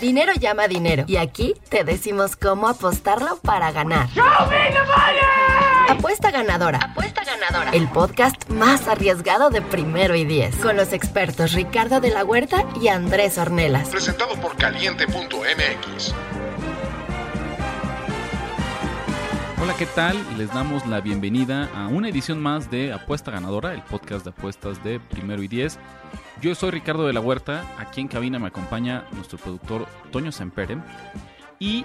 Dinero llama dinero. Y aquí te decimos cómo apostarlo para ganar. Apuesta ganadora. Apuesta ganadora. El podcast más arriesgado de primero y diez. Con los expertos Ricardo de la Huerta y Andrés Ornelas. Presentado por caliente.mx. Hola, ¿qué tal? Les damos la bienvenida a una edición más de Apuesta Ganadora, el podcast de apuestas de primero y diez. Yo soy Ricardo de la Huerta, aquí en cabina me acompaña nuestro productor Toño Sempere y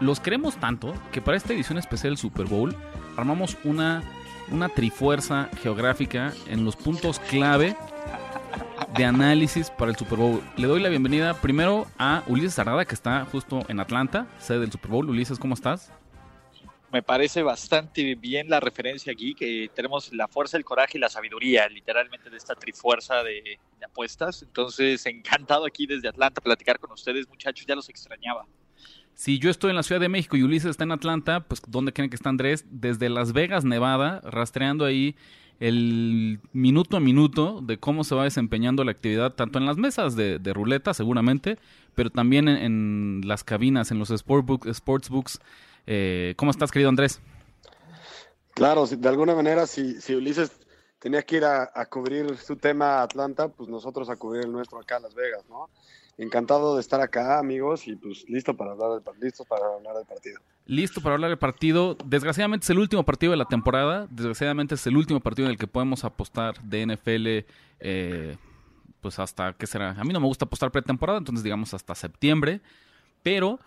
los queremos tanto que para esta edición especial del Super Bowl armamos una, una trifuerza geográfica en los puntos clave de análisis para el Super Bowl. Le doy la bienvenida primero a Ulises Sarada, que está justo en Atlanta, sede del Super Bowl. Ulises, ¿cómo estás? Me parece bastante bien la referencia aquí, que tenemos la fuerza, el coraje y la sabiduría, literalmente, de esta trifuerza de, apuestas. Entonces, encantado aquí desde Atlanta platicar con ustedes, muchachos, ya los extrañaba. Si yo estoy en la Ciudad de México y Ulises está en Atlanta, pues ¿dónde creen que está Andrés? Desde Las Vegas, Nevada, rastreando ahí el minuto a minuto de cómo se va desempeñando la actividad, tanto en las mesas de, ruleta, seguramente, pero también en, las cabinas, en los sportsbooks, sportsbooks eh, ¿Cómo estás, querido Andrés? Claro, de alguna manera, si, si Ulises tenía que ir a, cubrir su tema a Atlanta, pues nosotros a cubrir el nuestro acá en Las Vegas, ¿no? Encantado de estar acá, amigos, y pues listo para hablar del, listo para hablar del partido. Listo para hablar del partido. Desgraciadamente es el último partido de la temporada. Desgraciadamente es el último partido en el que podemos apostar de NFL, eh, pues hasta, ¿qué será? A mí no me gusta apostar pretemporada, entonces digamos hasta septiembre. Pero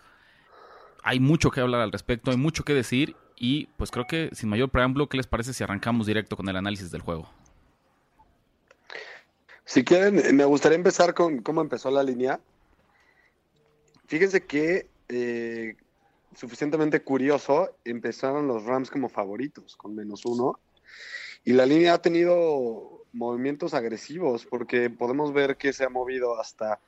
hay mucho que hablar al respecto, hay mucho que decir y pues creo que sin mayor preámbulo, ¿qué les parece si arrancamos directo con el análisis del juego? Si quieren, me gustaría empezar con cómo empezó la línea. Fíjense que eh, suficientemente curioso, empezaron los Rams como favoritos, con menos uno. Y la línea ha tenido movimientos agresivos, porque podemos ver que se ha movido hasta,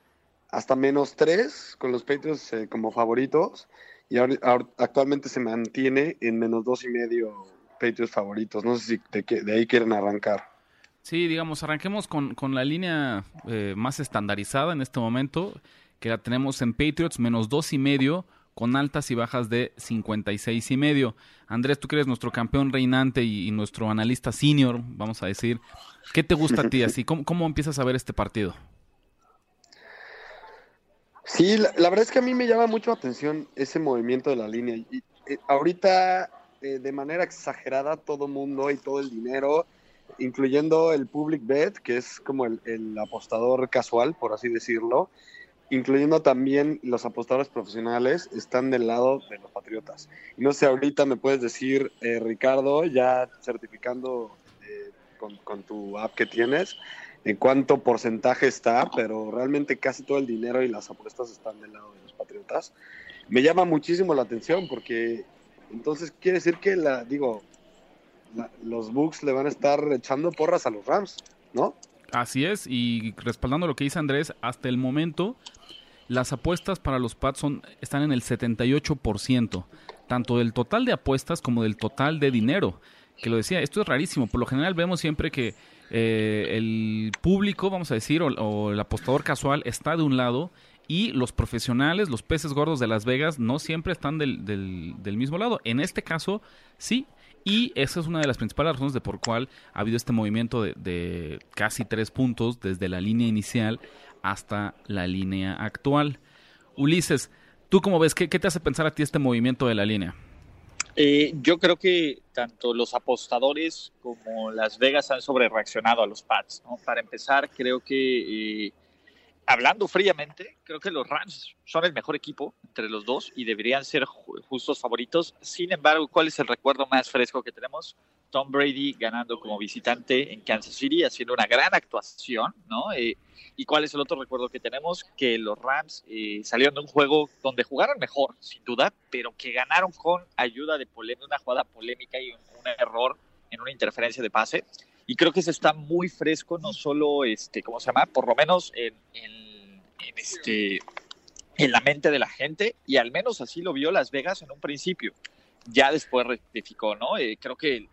hasta menos tres con los Patriots eh, como favoritos y actualmente se mantiene en menos dos y medio Patriots favoritos. No sé si de, ahí quieren arrancar. Sí, digamos, arranquemos con, la línea eh, más estandarizada en este momento, que la tenemos en Patriots, menos dos y medio, con altas y bajas de 56 y medio. Andrés, tú que eres nuestro campeón reinante y, nuestro analista senior, vamos a decir, ¿qué te gusta a ti así? ¿Cómo, cómo empiezas a ver este partido? Sí, la, verdad es que a mí me llama mucho la atención ese movimiento de la línea. Eh, ahorita, eh, de manera exagerada, todo mundo y todo el dinero, incluyendo el public bet, que es como el, apostador casual, por así decirlo, incluyendo también los apostadores profesionales, están del lado de los patriotas. No sé, ahorita me puedes decir, eh, Ricardo, ya certificando con, con tu app que tienes, en cuánto porcentaje está, pero realmente casi todo el dinero y las apuestas están del lado de los Patriotas. Me llama muchísimo la atención porque entonces quiere decir que la digo los Bucks le van a estar echando porras a los Rams, ¿no? Así es, y respaldando lo que dice Andrés, hasta el momento las apuestas para los Pats son, están en el 78%, tanto del total de apuestas como del total de dinero. Que lo decía, esto es rarísimo, por lo general vemos siempre que eh, el público, vamos a decir, o, el apostador casual está de un lado y los profesionales, los peces gordos de Las Vegas, no siempre están del, del, mismo lado. En este caso, sí. Y esa es una de las principales razones de por cual ha habido este movimiento de, casi tres puntos desde la línea inicial hasta la línea actual. Ulises, ¿tú cómo ves? ¿Qué, qué te hace pensar a ti este movimiento de la línea? Eh, yo creo que tanto los apostadores como Las Vegas han sobre reaccionado a los Pats. Para empezar, creo que, eh, hablando fríamente, creo que los Rams son el mejor equipo entre los dos y deberían ser justos favoritos. Sin embargo, ¿cuál es el recuerdo más fresco que tenemos? Tom Brady ganando como visitante en Kansas City, haciendo una gran actuación, ¿no? Eh, ¿Y cuál es el otro recuerdo que tenemos? Que los Rams eh, salieron de un juego donde jugaron mejor, sin duda, pero que ganaron con ayuda de una jugada polémica y un, error en una interferencia de pase. Y creo que se está muy fresco, no solo, este, ¿cómo se llama? Por lo menos en, este, en la mente de la gente, y al menos así lo vio Las Vegas en un principio. Ya después rectificó, ¿no? Eh, creo que el,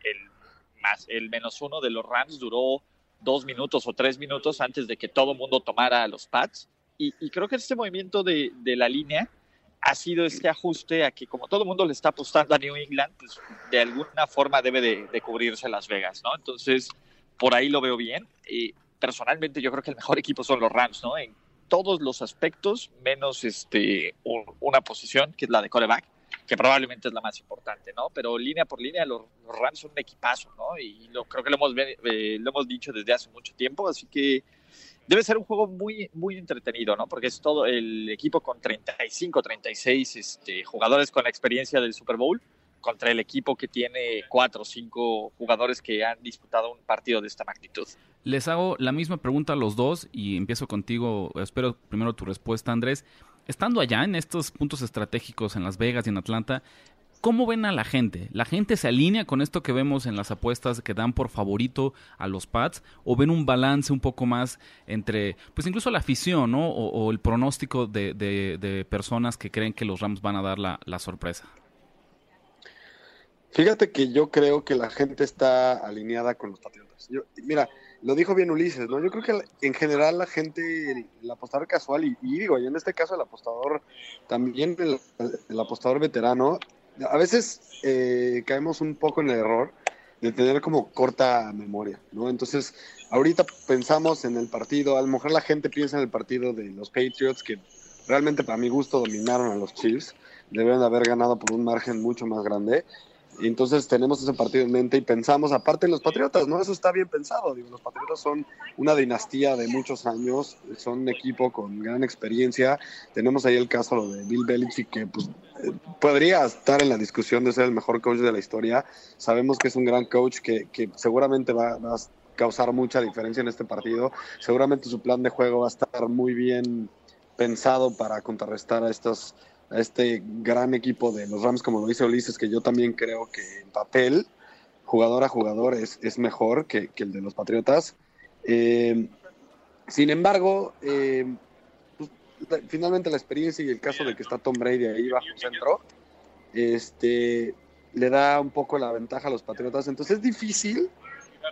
más, el menos uno de los Rams duró dos minutos o tres minutos antes de que todo el mundo tomara los pads Y, creo que este movimiento de, de, la línea ha sido este ajuste a que como todo el mundo le está apostando a New England, pues de alguna forma debe de, de cubrirse Las Vegas, ¿no? Entonces, por ahí lo veo bien. Y personalmente yo creo que el mejor equipo son los Rams, ¿no? En todos los aspectos, menos este, una posición, que es la de coreback, que probablemente es la más importante, ¿no? Pero línea por línea, los, Rams son un equipazo, ¿no? Y lo, creo que lo hemos, eh, lo hemos dicho desde hace mucho tiempo, así que debe ser un juego muy, muy entretenido, ¿no? Porque es todo el equipo con 35, 36 este, jugadores con experiencia del Super Bowl contra el equipo que tiene cuatro o cinco jugadores que han disputado un partido de esta magnitud. Les hago la misma pregunta a los dos y empiezo contigo. Espero primero tu respuesta, Andrés. Estando allá en estos puntos estratégicos en Las Vegas y en Atlanta, ¿Cómo ven a la gente? ¿La gente se alinea con esto que vemos en las apuestas que dan por favorito a los Pats? ¿O ven un balance un poco más entre, pues incluso la afición, ¿no? O, el pronóstico de, personas que creen que los Rams van a dar la, sorpresa? Fíjate que yo creo que la gente está alineada con los Patriotas. mira, lo dijo bien Ulises, ¿no? Yo creo que en general la gente, el, apostador casual, y, digo, y en este caso el apostador, también el apostador veterano, a veces eh, caemos un poco en el error de tener como corta memoria, ¿no? Entonces, ahorita pensamos en el partido, a lo mejor la gente piensa en el partido de los Patriots, que realmente para mi gusto dominaron a los Chiefs, deben haber ganado por un margen mucho más grande, entonces tenemos ese partido en mente y pensamos, aparte de los Patriotas, ¿no? Eso está bien pensado. Los Patriotas son una dinastía de muchos años, son un equipo con gran experiencia. Tenemos ahí el caso de Bill Belichick, que pues, eh, podría estar en la discusión de ser el mejor coach de la historia. Sabemos que es un gran coach que, que seguramente va, va a causar mucha diferencia en este partido. Seguramente su plan de juego va a estar muy bien pensado para contrarrestar a estos a este gran equipo de los Rams, como lo dice Ulises, que yo también creo que en papel, jugador a jugador, es, es mejor que, el de los Patriotas. Eh, sin embargo, eh, pues, finalmente la experiencia y el caso de que está Tom Brady ahí bajo centro, este, le da un poco la ventaja a los Patriotas. Entonces es difícil,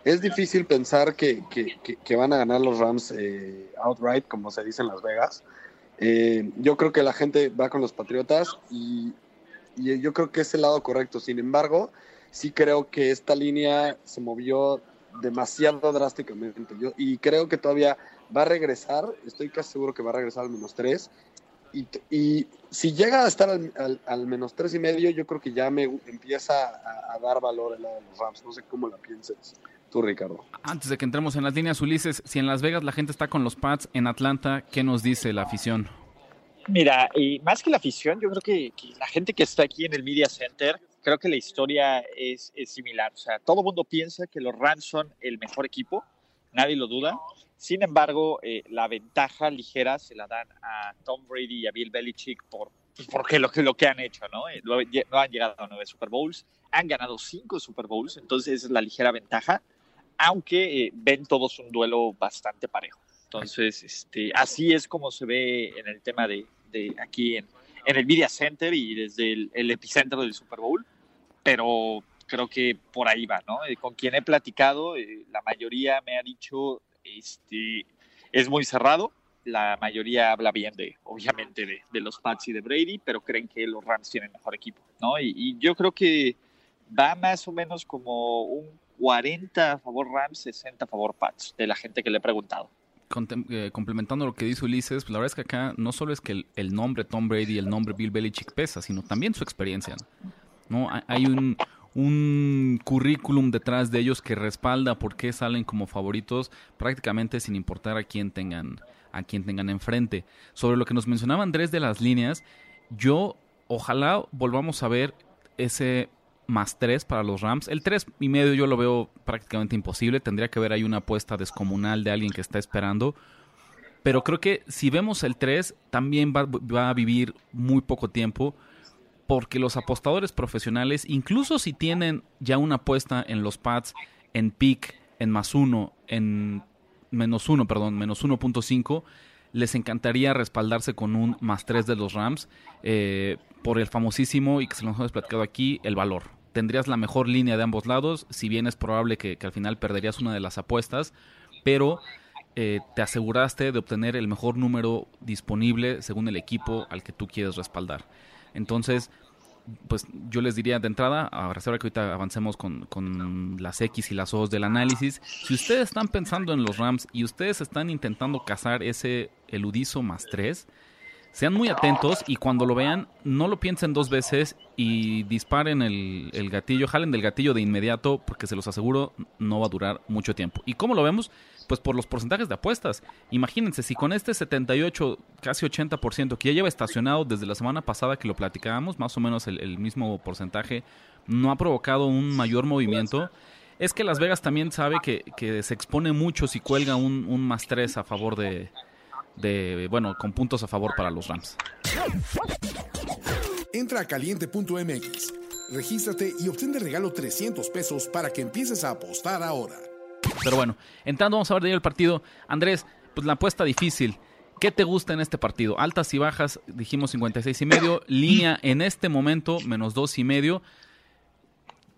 es difícil pensar que, que, van a ganar los Rams eh, outright, como se dice en Las Vegas. Eh, yo creo que la gente va con los Patriotas y, yo creo que es el lado correcto. Sin embargo, sí creo que esta línea se movió demasiado drásticamente. Yo, y creo que todavía va a regresar, estoy casi seguro que va a regresar al menos tres. Y, y si llega a estar al, al, menos tres y medio, yo creo que ya me empieza a, dar valor el lado de los Rams. No sé cómo la pienses. Tú, Ricardo. Antes de que entremos en las líneas, Ulises, si en Las Vegas la gente está con los Pats, en Atlanta, ¿qué nos dice la afición? Mira, y más que la afición, yo creo que, la gente que está aquí en el Media Center, creo que la historia es, similar. O sea, todo el mundo piensa que los Rams son el mejor equipo, nadie lo duda. Sin embargo, eh, la ventaja ligera se la dan a Tom Brady y a Bill Belichick por porque lo que, lo que han hecho, ¿no? Eh, no han llegado a nueve Super Bowls, han ganado cinco Super Bowls, entonces esa es la ligera ventaja, aunque eh, ven todos un duelo bastante parejo. Entonces, este, así es como se ve en el tema de, de aquí en, en, el Media Center y desde el, epicentro del Super Bowl, pero creo que por ahí va, ¿no? Eh, con quien he platicado, la mayoría me ha dicho, este, es muy cerrado, la mayoría habla bien de, obviamente, de, los Pats y de Brady, pero creen que los Rams tienen mejor equipo, ¿no? Y, yo creo que va más o menos como un 40 a favor Rams, 60 a favor Pats, de la gente que le he preguntado. Eh, complementando lo que dice Ulises, pues la verdad es que acá no solo es que el, nombre Tom Brady y el nombre Bill Belichick pesa, sino también su experiencia. ¿no? Hay un, un currículum detrás de ellos que respalda por qué salen como favoritos prácticamente sin importar a quién tengan a quien tengan enfrente. Sobre lo que nos mencionaba Andrés de las líneas, yo ojalá volvamos a ver ese más 3 para los Rams. El 3 y medio yo lo veo prácticamente imposible. Tendría que haber ahí una apuesta descomunal de alguien que está esperando. Pero creo que si vemos el 3, también va, va, a vivir muy poco tiempo. Porque los apostadores profesionales, incluso si tienen ya una apuesta en los pads, en pick, en más uno, en menos uno, perdón, menos 1.5, les encantaría respaldarse con un más 3 de los Rams eh, por el famosísimo, y que se lo hemos platicado aquí, el valor. Tendrías la mejor línea de ambos lados, si bien es probable que, al final perderías una de las apuestas, pero eh, te aseguraste de obtener el mejor número disponible según el equipo al que tú quieres respaldar. Entonces, pues yo les diría de entrada, a reserva que ahorita avancemos con, con las X y las O del análisis, si ustedes están pensando en los Rams y ustedes están intentando cazar ese eludizo más 3, sean muy atentos y cuando lo vean, no lo piensen dos veces y disparen el, el, gatillo, jalen del gatillo de inmediato porque se los aseguro no va a durar mucho tiempo. ¿Y cómo lo vemos? Pues por los porcentajes de apuestas. Imagínense, si con este 78, casi 80% que ya lleva estacionado desde la semana pasada que lo platicábamos, más o menos el, mismo porcentaje, no ha provocado un mayor movimiento. Es que Las Vegas también sabe que, que se expone mucho si cuelga un, un más 3 a favor de, de, bueno, con puntos a favor para los Rams. Entra a caliente.mx, regístrate y obtén de regalo 300 pesos para que empieces a apostar ahora. Pero bueno, entrando vamos a ver de ahí el partido. Andrés, pues la apuesta difícil. ¿Qué te gusta en este partido? Altas y bajas, dijimos 56 y medio. Línea en este momento, menos dos y medio.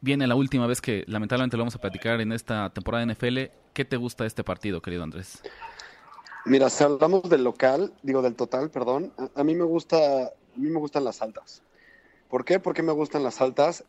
Viene la última vez que lamentablemente lo vamos a platicar en esta temporada de NFL. ¿Qué te gusta de este partido, querido Andrés? Mira, si hablamos del local, digo del total, perdón, a, mí me gusta, a mí me gustan las altas. ¿Por qué? ¿Por qué me gustan las altas?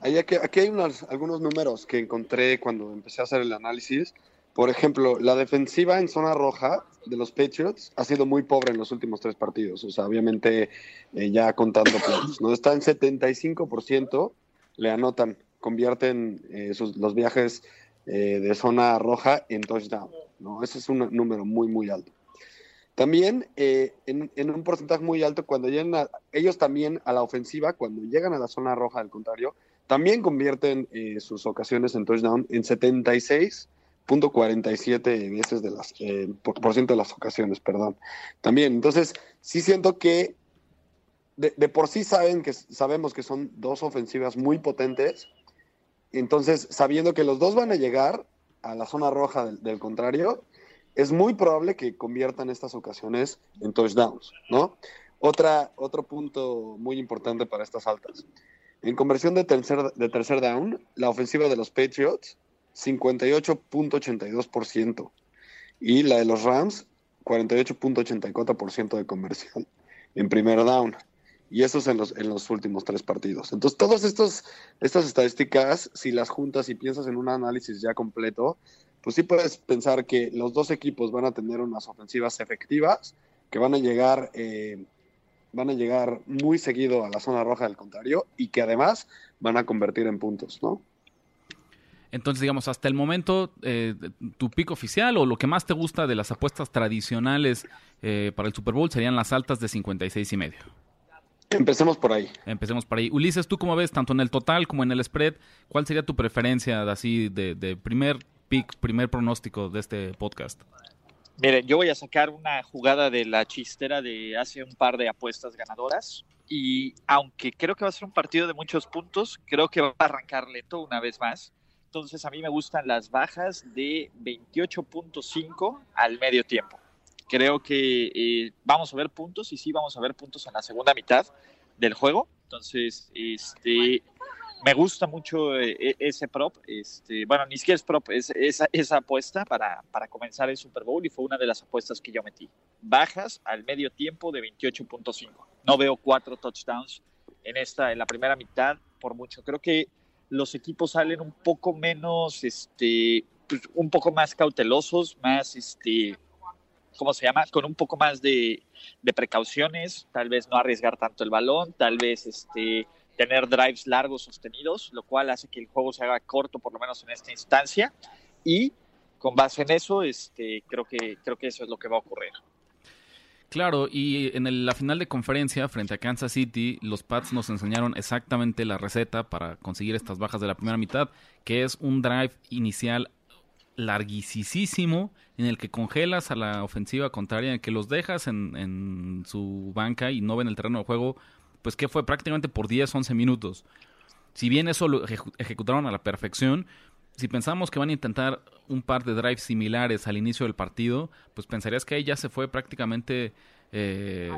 Hay aquí, hay unos, algunos números que encontré cuando empecé a hacer el análisis. Por ejemplo, la defensiva en zona roja de los Patriots ha sido muy pobre en los últimos tres partidos. O sea, obviamente eh, ya contando puntos. ¿no? Está en 75%, le anotan, convierten eh, sus, los viajes eh, de zona roja en touchdown. ¿No? Ese es un número muy, muy alto. También eh, en, en, un porcentaje muy alto, cuando llegan a, ellos también a la ofensiva, cuando llegan a la zona roja, al contrario, también convierten eh, sus ocasiones en touchdown en 76.47 veces de las, eh, por, por, ciento de las ocasiones, perdón. También, entonces, sí siento que de, de, por sí saben que sabemos que son dos ofensivas muy potentes, entonces, sabiendo que los dos van a llegar a la zona roja del, contrario, es muy probable que conviertan estas ocasiones en touchdowns, ¿no? Otra, otro punto muy importante para estas altas. En conversión de tercer, de tercer down, la ofensiva de los Patriots, 58.82%. Y la de los Rams, 48.84% de conversión en primer down. Y eso es en los, en los últimos tres partidos. Entonces, todas estas estadísticas, si las juntas y piensas en un análisis ya completo, pues sí puedes pensar que los dos equipos van a tener unas ofensivas efectivas, que van a llegar, eh, van a llegar muy seguido a la zona roja del contrario y que además van a convertir en puntos, ¿no? Entonces, digamos, hasta el momento, eh, tu pico oficial o lo que más te gusta de las apuestas tradicionales eh, para el Super Bowl serían las altas de 56 y medio. Empecemos por ahí. Empecemos por ahí. Ulises, ¿tú cómo ves, tanto en el total como en el spread? ¿Cuál sería tu preferencia así de, de primer pick, primer pronóstico de este podcast? Miren, yo voy a sacar una jugada de la chistera de hace un par de apuestas ganadoras. Y aunque creo que va a ser un partido de muchos puntos, creo que va a arrancar lento una vez más. Entonces a mí me gustan las bajas de 28.5 al medio tiempo. Creo que eh, vamos a ver puntos y sí vamos a ver puntos en la segunda mitad del juego. Entonces, este, me gusta mucho eh, ese prop. Este, bueno, ni siquiera es prop, es esa, esa apuesta para, para, comenzar el Super Bowl y fue una de las apuestas que yo metí. Bajas al medio tiempo de 28.5. No veo cuatro touchdowns en esta, en la primera mitad, por mucho. Creo que los equipos salen un poco menos, este, pues, un poco más cautelosos, más, este, ¿cómo se llama? Con un poco más de, precauciones, tal vez no arriesgar tanto el balón, tal vez, este, tener drives largos sostenidos, lo cual hace que el juego se haga corto, por lo menos en esta instancia. Y con base en eso, este, creo, que, eso es lo que va a ocurrir. Claro, y en la final de conferencia frente a Kansas City, los Pats nos enseñaron exactamente la receta para conseguir estas bajas de la primera mitad, que es un drive inicial larguísimo en el que congelas a la ofensiva contraria, en que los dejas en, en su banca y no ven el terreno de juego pues que fue prácticamente por 10, 11 minutos. Si bien eso lo eje ejecutaron a la perfección, si pensamos que van a intentar un par de drives similares al inicio del partido, pues pensarías que ahí ya se fue prácticamente eh,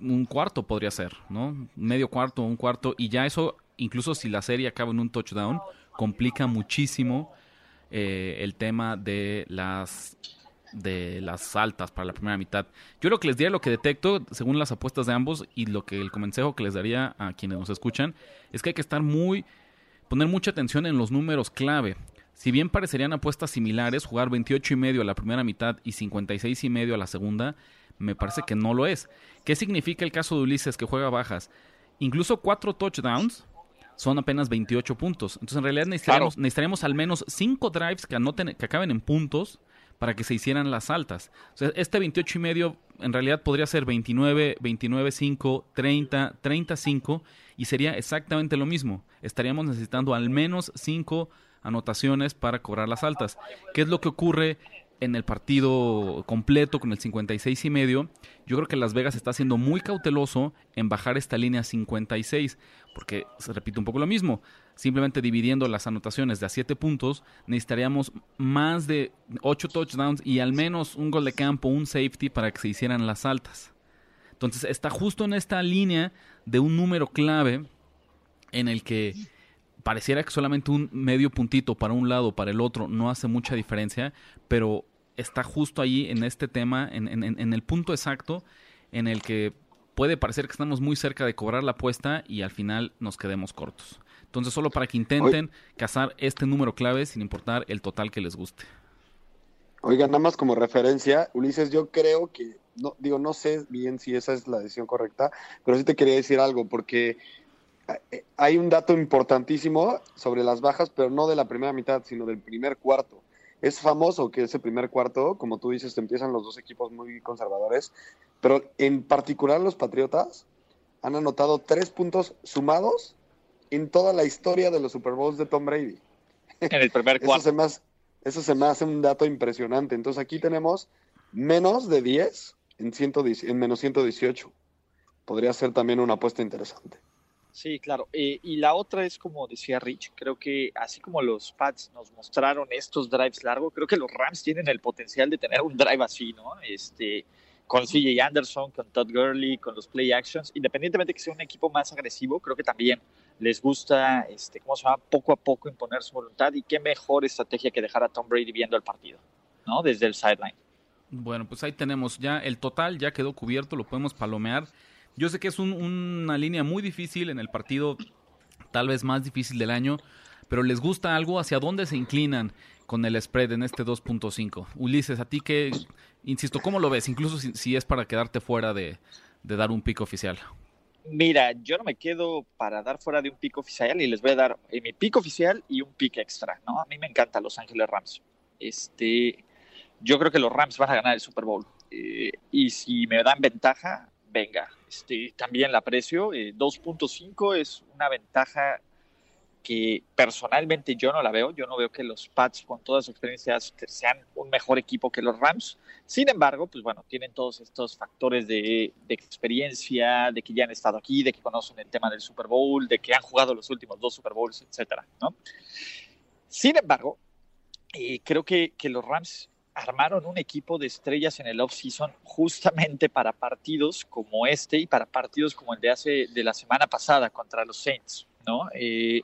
un cuarto podría ser, ¿no? Medio cuarto, un cuarto, y ya eso, incluso si la serie acaba en un touchdown, complica muchísimo eh, el tema de las de las altas para la primera mitad. Yo lo que les diría, lo que detecto, según las apuestas de ambos y lo que el consejo que les daría a quienes nos escuchan, es que hay que estar muy, poner mucha atención en los números clave. Si bien parecerían apuestas similares, jugar 28 y medio a la primera mitad y 56 y medio a la segunda, me parece que no lo es. ¿Qué significa el caso de Ulises que juega bajas? Incluso cuatro touchdowns son apenas 28 puntos. Entonces, en realidad necesitaríamos, necesitaríamos al menos cinco drives que, anoten, que acaben en puntos para que se hicieran las altas. O sea, este 28 y medio en realidad podría ser 29, 29, 5, 30, 35 y sería exactamente lo mismo. Estaríamos necesitando al menos 5 anotaciones para cobrar las altas. ¿Qué es lo que ocurre en el partido completo con el 56 y medio? Yo creo que Las Vegas está siendo muy cauteloso en bajar esta línea 56, porque se repite un poco lo mismo. Simplemente dividiendo las anotaciones de a 7 puntos, necesitaríamos más de 8 touchdowns y al menos un gol de campo, un safety para que se hicieran las altas. Entonces está justo en esta línea de un número clave en el que pareciera que solamente un medio puntito para un lado para el otro no hace mucha diferencia, pero está justo ahí en este tema, en, en, el punto exacto en el que puede parecer que estamos muy cerca de cobrar la apuesta y al final nos quedemos cortos. Entonces, solo para que intenten cazar este número clave sin importar el total que les guste. Oiga, nada más como referencia, Ulises, yo creo que, no, digo, no sé bien si esa es la decisión correcta, pero sí te quería decir algo, porque eh, hay un dato importantísimo sobre las bajas, pero no de la primera mitad, sino del primer cuarto. Es famoso que ese primer cuarto, como tú dices, te empiezan los dos equipos muy conservadores, pero en particular los Patriotas han anotado tres puntos sumados en toda la historia de los Super Bowls de Tom Brady. En el primer cuarto. Eso se me hace, eso se me hace un dato impresionante. Entonces aquí tenemos menos de 10 en, 110, en menos 118. Podría ser también una apuesta interesante. Sí, claro. Eh, y la otra es como decía Rich, creo que así como los Pats nos mostraron estos drives largos, creo que los Rams tienen el potencial de tener un drive así, ¿no? Este, con CJ Anderson, con Todd Gurley, con los play actions, independientemente de que sea un equipo más agresivo, creo que también les gusta, este, ¿cómo se llama? Poco a poco imponer su voluntad y qué mejor estrategia que dejar a Tom Brady viendo el partido, ¿no? Desde el sideline. Bueno, pues ahí tenemos ya el total, ya quedó cubierto, lo podemos palomear. Yo sé que es una línea muy difícil en el partido, tal vez más difícil del año, pero les gusta algo hacia dónde se inclinan con el spread en este 2.5. Ulises, a ti que, insisto, ¿cómo lo ves? Incluso si, es para quedarte fuera de, dar un pico oficial. Mira, yo no me quedo para dar fuera de un pico oficial y les voy a dar eh, mi pico oficial y un pick extra, ¿no? A mí me encanta Los Ángeles Rams. Este, yo creo que los Rams van a ganar el Super Bowl. Eh, y si me dan ventaja, venga, este, también la aprecio. 2.5 eh, es una ventaja que personalmente yo no la veo. Yo no veo que los Pats, con todas sus experiencias, sean un mejor equipo que los Rams. Sin embargo, pues bueno, tienen todos estos factores de, experiencia, de que ya han estado aquí, de que conocen el tema del Super Bowl, de que han jugado los últimos dos Super Bowls, etcétera, ¿no? Sin embargo, eh, creo que, que los Rams armaron un equipo de estrellas en el off-season justamente para partidos como este y para partidos como el de hace de la semana pasada contra los Saints, ¿no? Eh,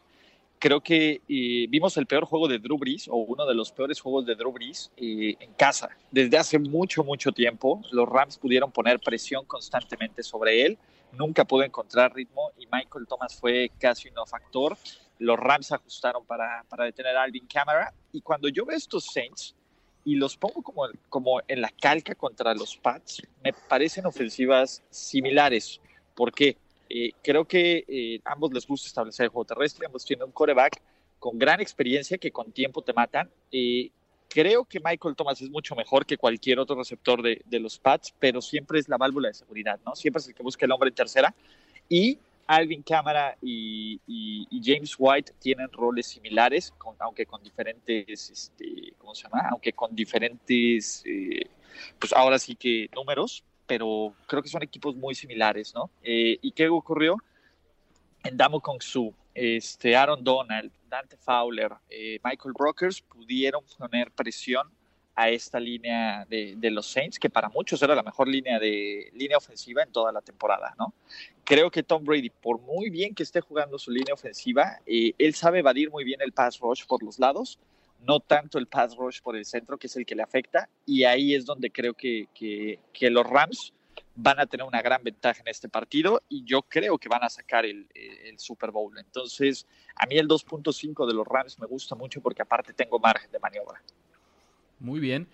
creo que eh, vimos el peor juego de Drew Brees o uno de los peores juegos de Drew Brees eh, en casa. Desde hace mucho, mucho tiempo, los Rams pudieron poner presión constantemente sobre él. Nunca pudo encontrar ritmo y Michael Thomas fue casi un factor. Los Rams ajustaron para, para detener a Alvin Kamara. Y cuando yo veo estos Saints, y los pongo como, como en la calca contra los Pats, me parecen ofensivas similares. porque eh, creo que eh, ambos les gusta establecer el juego terrestre, ambos tienen un coreback con gran experiencia que con tiempo te matan. Eh, creo que Michael Thomas es mucho mejor que cualquier otro receptor de, de, los Pats, pero siempre es la válvula de seguridad, ¿no? Siempre es el que busca el hombre en tercera. Y Alvin Cámara y, James White tienen roles similares, aunque con diferentes, este, ¿cómo se llama? Aunque con diferentes, eh, pues ahora sí que números, pero creo que son equipos muy similares, ¿no? Eh, ¿Y qué ocurrió? En Damo Kong Su, este, Aaron Donald, Dante Fowler, eh, Michael Brokers pudieron poner presión a esta línea de, los Saints, que para muchos era la mejor línea de línea ofensiva en toda la temporada, ¿no? Creo que Tom Brady, por muy bien que esté jugando su línea ofensiva, eh, él sabe evadir muy bien el pass rush por los lados. no tanto el pass rush por el centro, que es el que le afecta, y ahí es donde creo que, que, que los Rams van a tener una gran ventaja en este partido y yo creo que van a sacar el, el Super Bowl. Entonces, a mí el 2.5 de los Rams me gusta mucho porque aparte tengo margen de maniobra. Muy bien.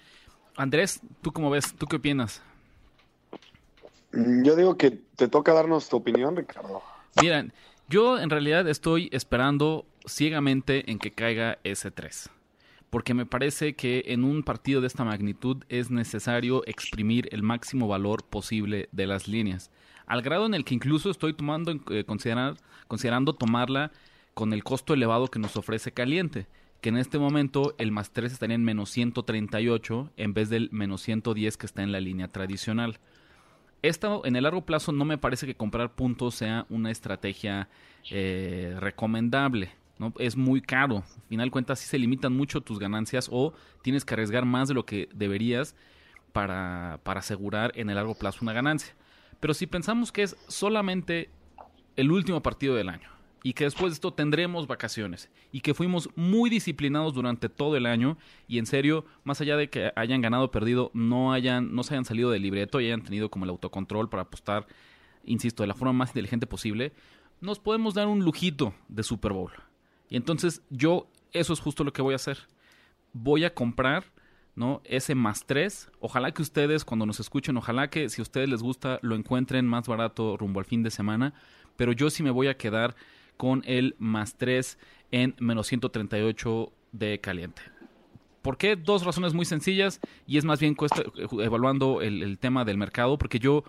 Andrés, ¿tú cómo ves? ¿Tú qué opinas? Yo digo que te toca darnos tu opinión, Ricardo. Miren, yo en realidad estoy esperando ciegamente en que caiga ese 3 porque me parece que en un partido de esta magnitud es necesario exprimir el máximo valor posible de las líneas, al grado en el que incluso estoy tomando eh, considerar, considerando tomarla con el costo elevado que nos ofrece Caliente, que en este momento el más 3 estaría en menos 138 en vez del menos 110 que está en la línea tradicional. Esto en el largo plazo no me parece que comprar puntos sea una estrategia eh, recomendable ¿no? Es muy caro. Al final cuentas, si se limitan mucho tus ganancias o tienes que arriesgar más de lo que deberías para, para asegurar en el largo plazo una ganancia. Pero si pensamos que es solamente el último partido del año y que después de esto tendremos vacaciones y que fuimos muy disciplinados durante todo el año y en serio, más allá de que hayan ganado o perdido, no, hayan, no se hayan salido del libreto y hayan tenido como el autocontrol para apostar, insisto, de la forma más inteligente posible, nos podemos dar un lujito de Super Bowl. Y entonces yo, eso es justo lo que voy a hacer. Voy a comprar, ¿no? Ese más 3. Ojalá que ustedes, cuando nos escuchen, ojalá que si a ustedes les gusta, lo encuentren más barato rumbo al fin de semana. Pero yo sí me voy a quedar con el más 3 en menos 138 de caliente. ¿Por qué? Dos razones muy sencillas y es más bien evaluando el, tema del mercado, porque yo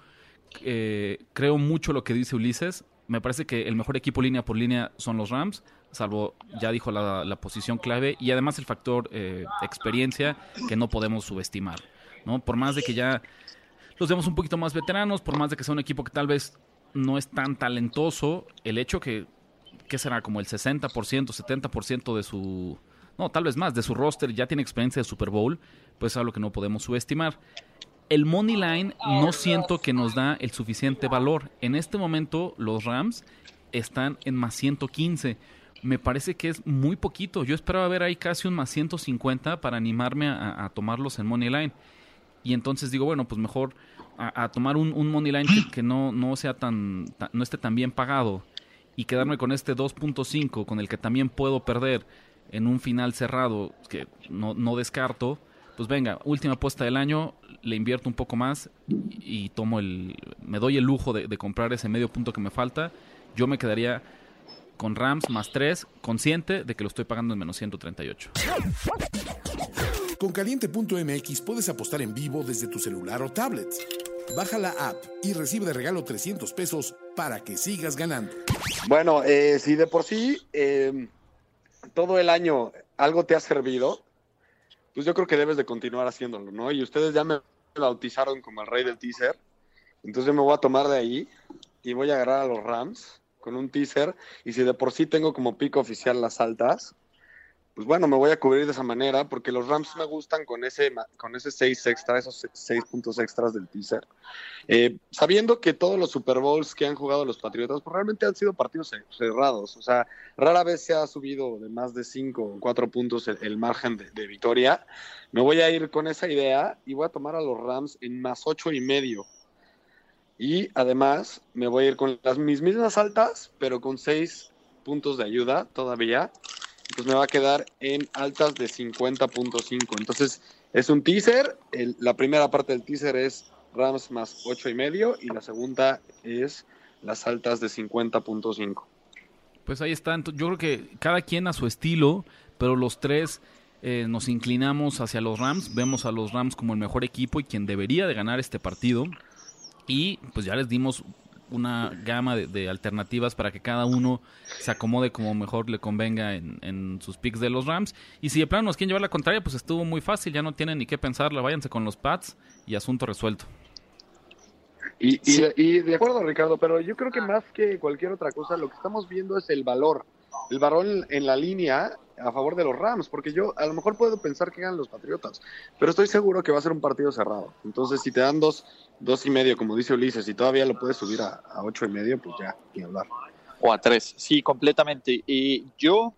eh, creo mucho lo que dice Ulises. Me parece que el mejor equipo línea por línea son los Rams salvo ya dijo la, posición clave y además el factor eh, experiencia que no podemos subestimar. ¿no? Por más de que ya los vemos un poquito más veteranos, por más de que sea un equipo que tal vez no es tan talentoso, el hecho que, que será como el 60%, 70% de su, no, tal vez más, de su roster ya tiene experiencia de Super Bowl, pues es algo que no podemos subestimar. El money line no siento que nos da el suficiente valor. En este momento los Rams están en más 115 me parece que es muy poquito. Yo esperaba ver ahí casi un más 150 para animarme a, tomarlos en Money Line. Y entonces digo, bueno, pues mejor a, tomar un, Money Line que, no, no, sea tan, no esté tan bien pagado y quedarme con este 2.5 con el que también puedo perder en un final cerrado que no, no descarto. Pues venga, última apuesta del año, le invierto un poco más y, tomo el, me doy el lujo de, de comprar ese medio punto que me falta. Yo me quedaría con Rams más 3, consciente de que lo estoy pagando en menos 138. Con caliente.mx puedes apostar en vivo desde tu celular o tablet. Baja la app y recibe de regalo 300 pesos para que sigas ganando. Bueno, eh, si de por sí em, todo el año algo te ha servido, pues yo creo que debes de continuar haciéndolo, ¿no? Y ustedes ya me bautizaron como el rey del teaser, entonces me voy a tomar de ahí y voy a agarrar a los Rams con un teaser y si de por sí tengo como pico oficial las altas, pues bueno, me voy a cubrir de esa manera porque los Rams me gustan con ese con ese 6 extra, esos seis puntos extras del teaser. Eh, sabiendo que todos los Super Bowls que han jugado los Patriotas pues realmente han sido partidos cerrados, o sea, rara vez se ha subido de más de 5 o 4 puntos el, margen de, de, victoria. Me voy a ir con esa idea y voy a tomar a los Rams en más ocho y medio. Y además me voy a ir con las mis mismas altas, pero con 6 puntos de ayuda todavía. Pues me va a quedar en altas de 50.5. Entonces es un teaser. la primera parte del teaser es Rams más 8 y medio y la segunda es las altas de 50.5. Pues ahí está. Yo creo que cada quien a su estilo, pero los tres eh, nos inclinamos hacia los Rams. Vemos a los Rams como el mejor equipo y quien debería de ganar este partido. Y pues ya les dimos una gama de, alternativas para que cada uno se acomode como mejor le convenga en, sus picks de los Rams. Y si de plano nos quieren llevar la contraria, pues estuvo muy fácil, ya no tienen ni qué pensarla, váyanse con los Pats y asunto resuelto. Y, y, de acuerdo, Ricardo, pero yo creo que más que cualquier otra cosa, lo que estamos viendo es el valor. El valor en la línea a favor de los Rams, porque yo a lo mejor puedo pensar que ganan los Patriotas, pero estoy seguro que va a ser un partido cerrado. Entonces, si te dan dos, dos y medio, como dice Ulises, y todavía lo puedes subir a, ocho y medio, pues ya, ni hablar. O a tres, sí, completamente. Y yo,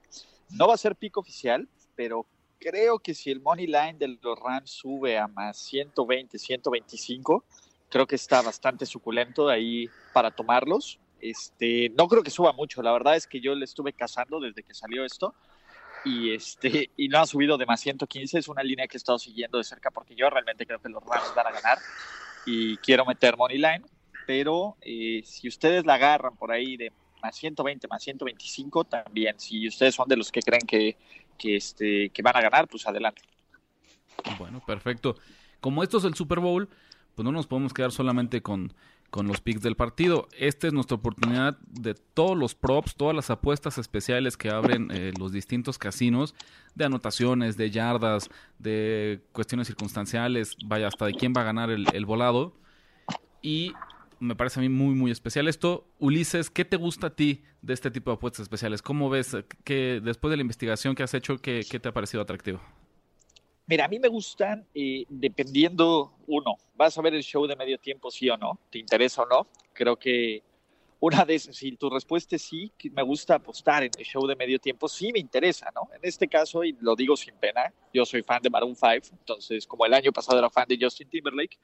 no va a ser pico oficial, pero creo que si el money line de los Rams sube a más 120, 125, creo que está bastante suculento ahí para tomarlos. Este, no creo que suba mucho, la verdad es que yo le estuve cazando desde que salió esto y este y no ha subido de más 115, es una línea que he estado siguiendo de cerca porque yo realmente creo que los Rams van a ganar y quiero meter money line, pero eh, si ustedes la agarran por ahí de más 120, más 125 también, si ustedes son de los que creen que, que, este, que van a ganar, pues adelante. Bueno, perfecto. Como esto es el Super Bowl, pues no nos podemos quedar solamente con, con los picks del partido. Esta es nuestra oportunidad de todos los props, todas las apuestas especiales que abren eh, los distintos casinos, de anotaciones, de yardas, de cuestiones circunstanciales, vaya, hasta de quién va a ganar el, el volado. Y me parece a mí muy, muy especial esto. Ulises, ¿qué te gusta a ti de este tipo de apuestas especiales? ¿Cómo ves que después de la investigación que has hecho, qué, qué te ha parecido atractivo? Mira, a mí me gustan eh, dependiendo, uno, vas a ver el show de medio tiempo, sí o no, te interesa o no. Creo que una de esas, si tu respuesta es sí, que me gusta apostar en el show de medio tiempo, sí me interesa, ¿no? En este caso, y lo digo sin pena, yo soy fan de Maroon 5, entonces como el año pasado era fan de Justin Timberlake,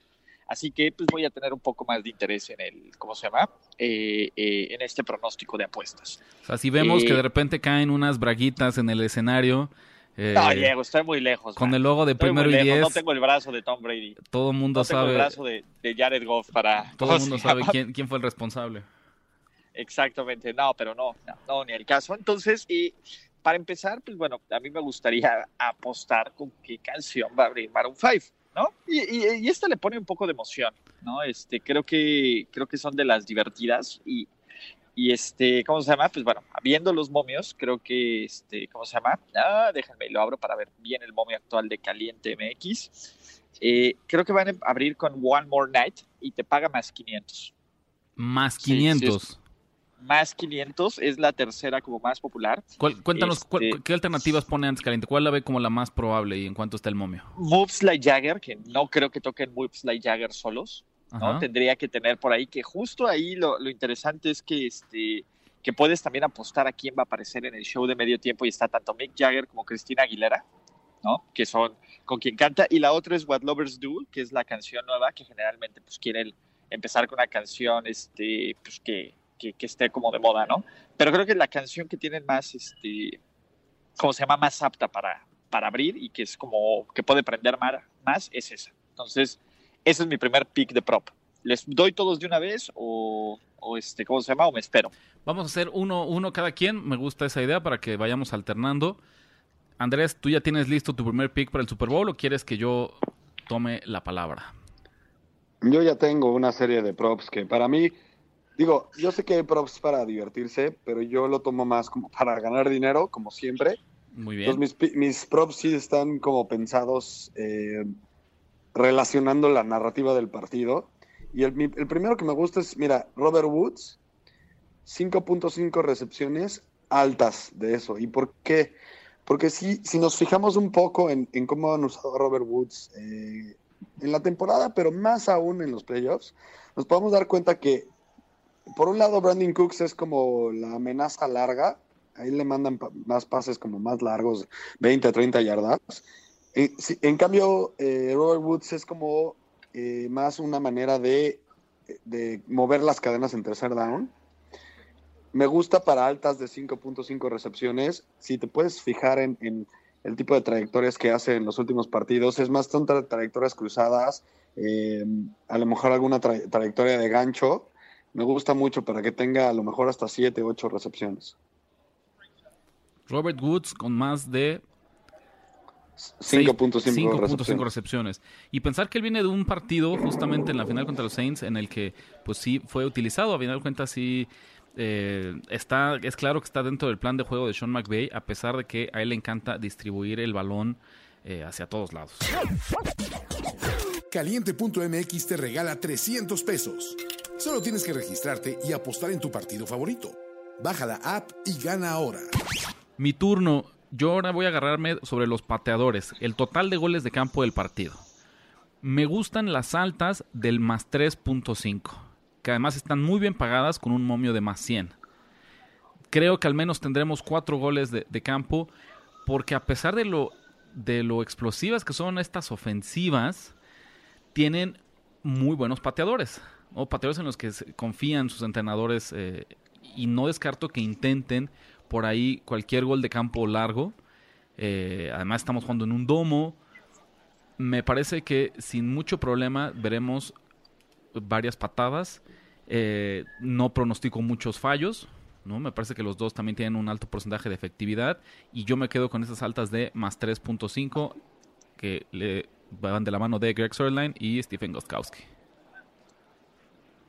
así que pues voy a tener un poco más de interés en el, ¿cómo se llama? Eh, eh, en este pronóstico de apuestas. O sea, si vemos Eh, que de repente caen unas braguitas en el escenario. Eh, no, Diego, estoy muy lejos. con man. el logo de Estoy primero y diez, No tengo el brazo de Tom Brady. todo el mundo No tengo el sabe, brazo de, de Jared Goff para... todo ¿cómo el mundo sabe quién, quién fue el responsable. Exactamente, no, pero no, no, no, ni el caso. Entonces, y para empezar, pues bueno, a mí me gustaría apostar con qué canción va a abrir Maroon 5, ¿no? Y, y, y esta le pone un poco de emoción, ¿no? Este, creo que, creo que son de las divertidas y, y este, ¿cómo se llama? Pues bueno, viendo los momios, creo que, este, ¿cómo se llama? Ah, déjenme, lo abro para ver bien el momio actual de Caliente MX. Eh, creo que van a abrir con One More Night y te paga más 500 Más Sí, sí, 500. más 500 es la tercera como más popular. ¿Cuál- cuéntanos, Este- cuál- ¿qué alternativas pone antes caliente? ¿Cuál la ve como la más probable y en cuánto está el momio? Moves like Jagger, que no creo que toquen Moves like Jagger solos, ¿no? Ajá. Tendría que tener por ahí que justo ahí lo, lo interesante es que este que puedes también apostar a quién va a aparecer en el show de medio tiempo y está tanto Mick Jagger como Cristina Aguilera, ¿no? Que son con quien canta y la otra es What Lovers Do, que es la canción nueva que generalmente pues quieren empezar con una canción este pues que, que, que esté como de moda, ¿no? Pero creo que la canción que tienen más este ¿cómo se llama? más apta para para abrir y que es como que puede prender más, más es esa. Entonces, ese es mi primer pick de prop. ¿Les doy todos de una vez o, o este, ¿cómo se llama? O me espero. Vamos a hacer uno, uno cada quien. Me gusta esa idea para que vayamos alternando. Andrés, ¿tú ya tienes listo tu primer pick para el Super Bowl o quieres que yo tome la palabra? Yo ya tengo una serie de props que para mí, digo, yo sé que hay props para divertirse, pero yo lo tomo más como para ganar dinero, como siempre. Muy bien. Entonces mis, pi- mis props sí están como pensados eh, relacionando la narrativa del partido. Y el, el primero que me gusta es, mira, Robert Woods, 5.5 recepciones altas de eso. ¿Y por qué? Porque si, si nos fijamos un poco en, cómo han usado a Robert Woods eh, en la temporada, pero más aún en los playoffs, nos podemos dar cuenta que, por un lado, Brandon Cooks es como la amenaza larga, ahí le mandan más pases como más largos, 20, 30 yardas. En, sí, en cambio, eh, Robert Woods es como eh, más una manera de, de mover las cadenas en tercer down. Me gusta para altas de 5.5 recepciones. Si te puedes fijar en, el tipo de trayectorias que hace en los últimos partidos, es más son tra- trayectorias cruzadas, eh, a lo mejor alguna tra- trayectoria de gancho. Me gusta mucho para que tenga a lo mejor hasta 7, 8 recepciones. Robert Woods con más de 5.5 5.5 recepciones. recepciones. Y pensar que él viene de un partido justamente en la final contra los Saints en el que pues sí fue utilizado, a final de cuentas sí eh, está, es claro que está dentro del plan de juego de Sean McVay, a pesar de que a él le encanta distribuir el balón eh, hacia todos lados. Caliente.mx te regala 300 pesos. Solo tienes que registrarte y apostar en tu partido favorito. Baja la app y gana ahora. Mi turno, yo ahora voy a agarrarme sobre los pateadores, el total de goles de campo del partido. Me gustan las altas del más 3.5, que además están muy bien pagadas con un momio de más 100. Creo que al menos tendremos cuatro goles de, campo, porque a pesar de lo de lo explosivas que son estas ofensivas, tienen muy buenos pateadores, o pateadores en los que confían sus entrenadores eh, y no descarto que intenten por ahí cualquier gol de campo largo. Eh, además estamos jugando en un domo. Me parece que sin mucho problema veremos varias patadas. Eh, no pronostico muchos fallos. ¿no? Me parece que los dos también tienen un alto porcentaje de efectividad. Y yo me quedo con esas altas de más 3.5 que le van de la mano de Greg Sörlein y Stephen Gostkowski.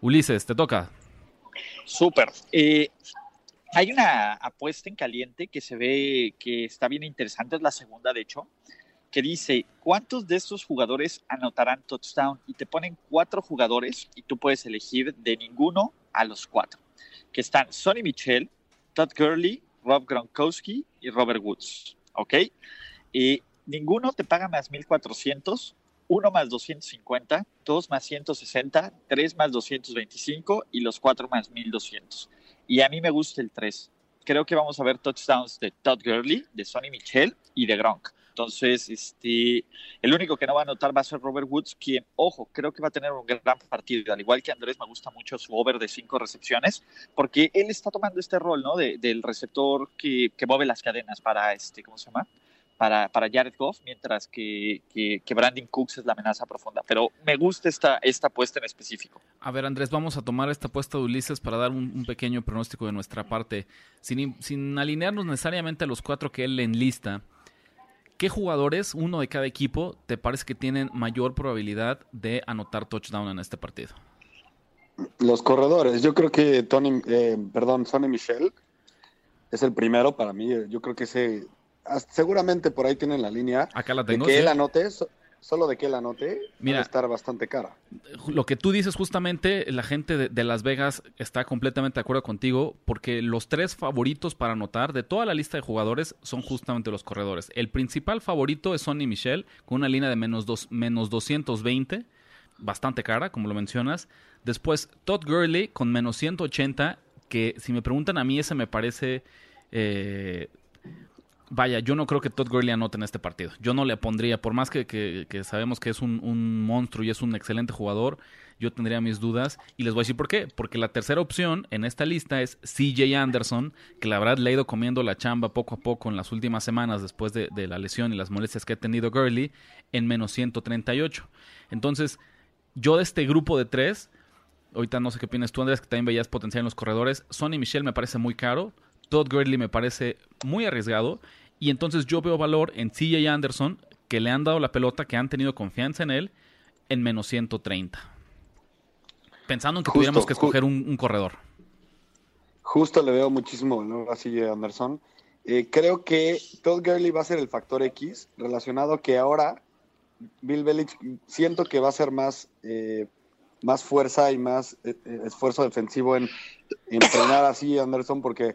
Ulises, te toca. Súper. Eh, hay una apuesta en caliente que se ve que está bien interesante, es la segunda de hecho, que dice, ¿cuántos de estos jugadores anotarán touchdown? Y te ponen cuatro jugadores y tú puedes elegir de ninguno a los cuatro, que están Sonny Michel, Todd Gurley, Rob Gronkowski y Robert Woods, ¿ok? Y ninguno te paga más 1400, uno más 250, dos más 160, tres más 225 y los cuatro más 1200. Y a mí me gusta el 3. Creo que vamos a ver touchdowns de Todd Gurley, de Sonny Michel y de Gronk. Entonces, este, el único que no va a anotar va a ser Robert Woods, quien, ojo, creo que va a tener un gran partido. Al igual que Andrés, me gusta mucho su over de cinco recepciones, porque él está tomando este rol, ¿no? De, del receptor que, que mueve las cadenas para, este, ¿cómo se llama? Para, para Jared Goff, mientras que, que, Brandon Cooks es la amenaza profunda. Pero me gusta esta, esta apuesta en específico. A ver, Andrés, vamos a tomar esta apuesta de Ulises para dar un, pequeño pronóstico de nuestra parte. Sin, sin alinearnos necesariamente a los cuatro que él enlista, ¿qué jugadores, uno de cada equipo, te parece que tienen mayor probabilidad de anotar touchdown en este partido? Los corredores. Yo creo que Tony, eh, perdón, Sonny Michel es el primero para mí. Yo creo que ese seguramente por ahí tienen la línea. Acá la tengo. De que él anote, solo de que él anote, Mira, va a estar bastante cara. Lo que tú dices justamente, la gente de, Las Vegas está completamente de acuerdo contigo, porque los tres favoritos para anotar de toda la lista de jugadores son justamente los corredores. El principal favorito es Sonny Michel, con una línea de menos, dos, menos 220, bastante cara, como lo mencionas. Después Todd Gurley con menos 180, que si me preguntan a mí, ese me parece... Eh, vaya, yo no creo que Todd Gurley anote en este partido. Yo no le pondría, por más que, sabemos que es un, monstruo y es un excelente jugador, yo tendría mis dudas. Y les voy a decir por qué. Porque la tercera opción en esta lista es CJ Anderson, que la verdad le ha ido comiendo la chamba poco a poco en las últimas semanas después de, la lesión y las molestias que ha tenido Gurley en menos 138. Entonces, yo de este grupo de tres, ahorita no sé qué opinas tú, Andrés, que también veías potencial en los corredores. Sonny Michel me parece muy caro. Todd Gurley me parece muy arriesgado. Y entonces yo veo valor en CJ Anderson, que le han dado la pelota, que han tenido confianza en él, en menos 130. Pensando en que tuviéramos que escoger un, corredor. Justo le veo muchísimo valor a CJ Anderson. Eh, creo que Todd Gurley va a ser el factor X, relacionado que ahora Bill Belichick siento que va a ser más, eh, más fuerza y más eh, esfuerzo defensivo en, en entrenar así Anderson, porque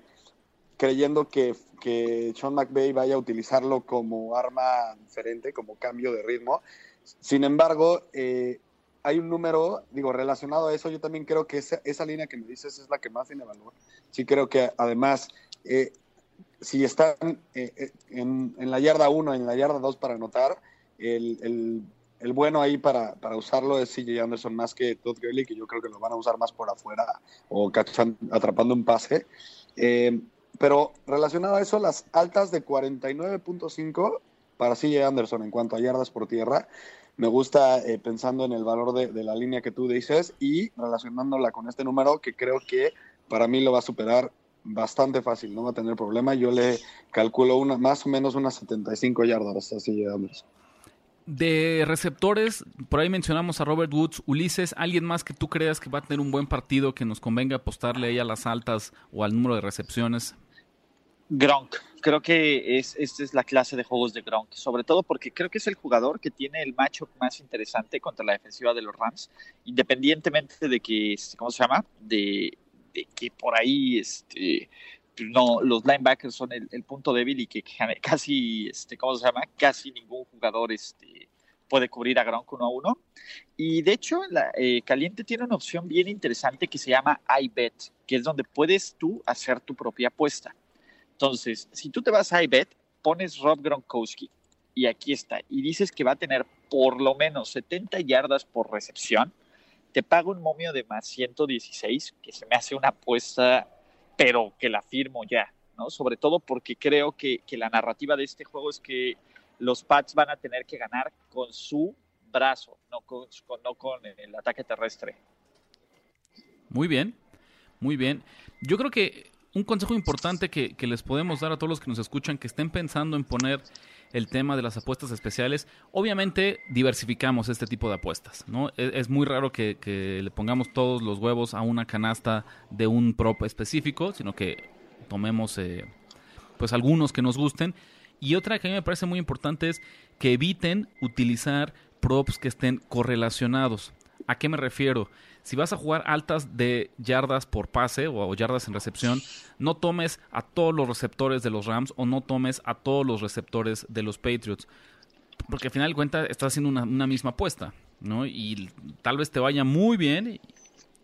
creyendo que, que Sean McVay vaya a utilizarlo como arma diferente, como cambio de ritmo. Sin embargo, eh, hay un número, digo, relacionado a eso, yo también creo que esa, esa, línea que me dices es la que más tiene valor. Sí creo que además, eh, si están eh, en, en, la yarda 1, en la yarda 2 para anotar, el, el, el, bueno ahí para, para usarlo es CJ Anderson más que Todd Gurley, que yo creo que lo van a usar más por afuera o atrapando un pase. Eh, pero relacionado a eso, las altas de 49.5 para CJ Anderson en cuanto a yardas por tierra. Me gusta eh, pensando en el valor de, la línea que tú dices y relacionándola con este número que creo que para mí lo va a superar bastante fácil, no va a tener problema. Yo le calculo una, más o menos unas 75 yardas a CJ Anderson. De receptores, por ahí mencionamos a Robert Woods, Ulises, ¿alguien más que tú creas que va a tener un buen partido que nos convenga apostarle ahí a las altas o al número de recepciones? Gronk. Creo que es, esta es la clase de juegos de Gronk, sobre todo porque creo que es el jugador que tiene el matchup más interesante contra la defensiva de los Rams, independientemente de que, este, ¿cómo se llama? De, que por ahí este, no, los linebackers son el, punto débil y que casi, este, ¿cómo se llama? Casi ningún jugador este, puede cubrir a Gronk uno a uno. Y de hecho, la, eh, Caliente tiene una opción bien interesante que se llama iBet, que es donde puedes tú hacer tu propia apuesta. Entonces, si tú te vas a iBet, pones Rob Gronkowski y aquí está, y dices que va a tener por lo menos 70 yardas por recepción, te pago un momio de más 116, que se me hace una apuesta, pero que la firmo ya, ¿no? Sobre todo porque creo que, que la narrativa de este juego es que los Pats van a tener que ganar con su brazo, no con, no con el ataque terrestre. Muy bien, muy bien. Yo creo que un consejo importante que, les podemos dar a todos los que nos escuchan que estén pensando en poner el tema de las apuestas especiales, obviamente diversificamos este tipo de apuestas, ¿no? E, es, muy raro que, le pongamos todos los huevos a una canasta de un prop específico, sino que tomemos eh, pues algunos que nos gusten. Y otra que a mí me parece muy importante es que eviten utilizar props que estén correlacionados. ¿A qué me refiero? Si vas a jugar altas de yardas por pase o, yardas en recepción, no tomes a todos los receptores de los Rams o no tomes a todos los receptores de los Patriots. Porque al final de cuentas estás haciendo una, misma apuesta, ¿no? Y tal vez te vaya muy bien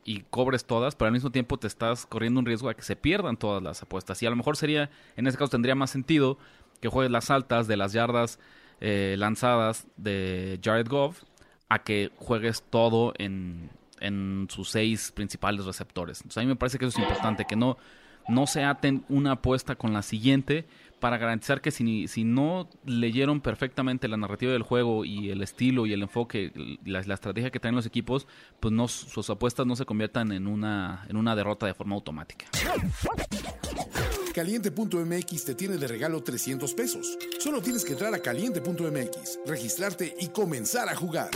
y cobres todas, pero al mismo tiempo te estás corriendo un riesgo a que se pierdan todas las apuestas. Y a lo mejor sería, en ese caso tendría más sentido que juegues las altas de las yardas eh, lanzadas de Jared Goff a que juegues todo en, en sus seis principales receptores. A mí me parece que eso es importante, que no, no se aten una apuesta con la siguiente para garantizar que si, si no leyeron perfectamente la narrativa del juego y el estilo y el enfoque, la, la estrategia que traen los equipos, pues no, sus apuestas no se conviertan en una, en una derrota de forma automática. Caliente.mx te tiene de regalo 300 pesos. Solo tienes que entrar a caliente.mx, registrarte y comenzar a jugar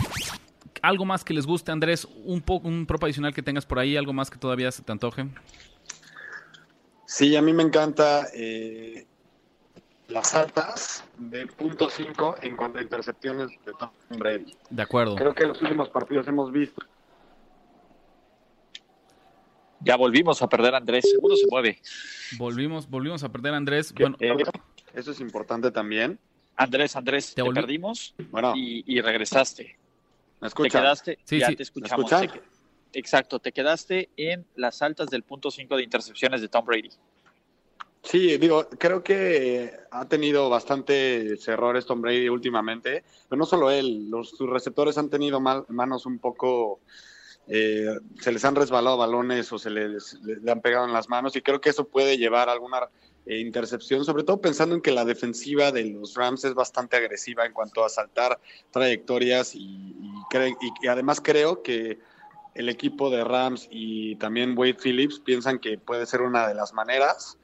algo más que les guste, Andrés, un poco un prop adicional que tengas por ahí, algo más que todavía se te antoje. Sí, a mí me encanta eh, las altas de punto 5 en cuanto a intercepciones de Tom Brady. De acuerdo. Creo que en los últimos partidos hemos visto. Ya volvimos a perder a Andrés, seguro se mueve. Volvimos, volvimos a perder a Andrés. Bueno, eso es importante también. Andrés, Andrés, te, perdimos bueno. y regresaste. ¿Me Te quedaste, ya te escuchamos. exacto, te quedaste en las altas del punto 5 de intercepciones de Tom Brady. Sí, digo, creo que ha tenido bastantes errores Tom Brady últimamente, pero no solo él, los sus receptores han tenido manos un poco, eh, se les han resbalado balones o se les, le han pegado en las manos y creo que eso puede llevar a alguna eh, intercepción, sobre todo pensando en que la defensiva de los Rams es bastante agresiva en cuanto a saltar trayectorias y, y, además creo que el equipo de Rams y también Wade Phillips piensan que puede ser una de las maneras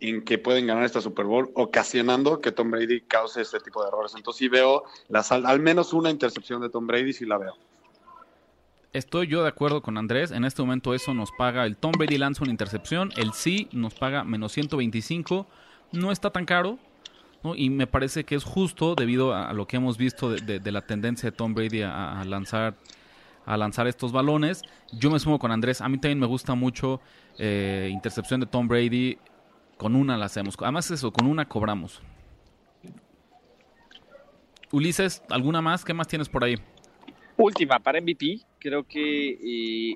en que pueden ganar esta Super Bowl, ocasionando que Tom Brady cause este tipo de errores. Entonces sí veo al menos una intercepción de Tom Brady, sí la veo. Estoy yo de acuerdo con Andrés. En este momento eso nos paga el Tom Brady lanza una intercepción. El sí nos paga menos 125. No está tan caro. Y me parece que es justo debido a lo que hemos visto de, la tendencia de Tom Brady a, lanzar a lanzar estos balones. Yo me sumo con Andrés. A mí también me gusta mucho eh, intercepción de Tom Brady. Con una la hacemos. Además eso, con una cobramos. Ulises, ¿alguna más? ¿Qué más tienes por ahí? Última, para MVP, creo que eh,